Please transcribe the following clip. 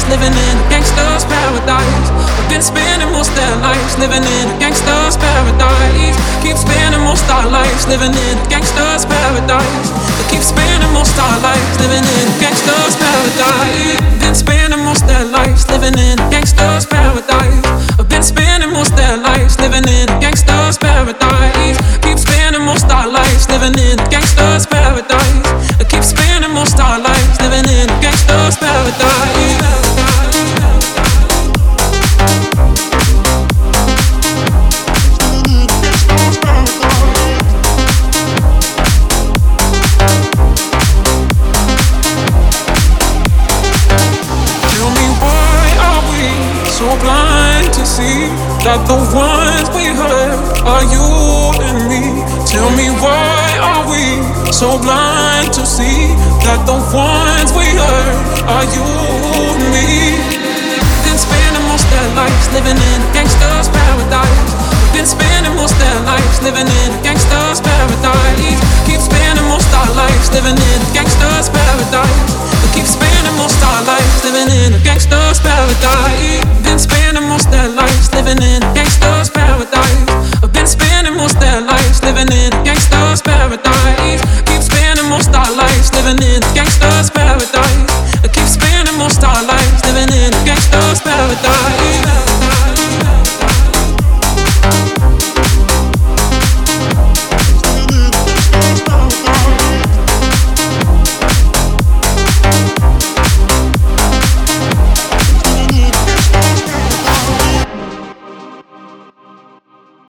lives living in a gangster's paradise. I've been spending most their lives living in a gangster's paradise. Keep spending most our lives living in a gangster's paradise. I keep spending most our lives living in a gangster's paradise. Been spending most their lives living in a gangster's paradise. I've been spending most their lives living in a gangster's paradise. Keep spending most our lives living in a gangster's paradise. So blind to see that the ones we hurt are you and me? Tell me why are we so blind to see that the ones we hurt are you and me? Gangster's paradise. Been spending most their lives living in a gangster's paradise. I've been spending most their lives living in a gangster's paradise. Keep spending most our lives living in a gangster's paradise. I keep spending most our lives living in a gangster's paradise.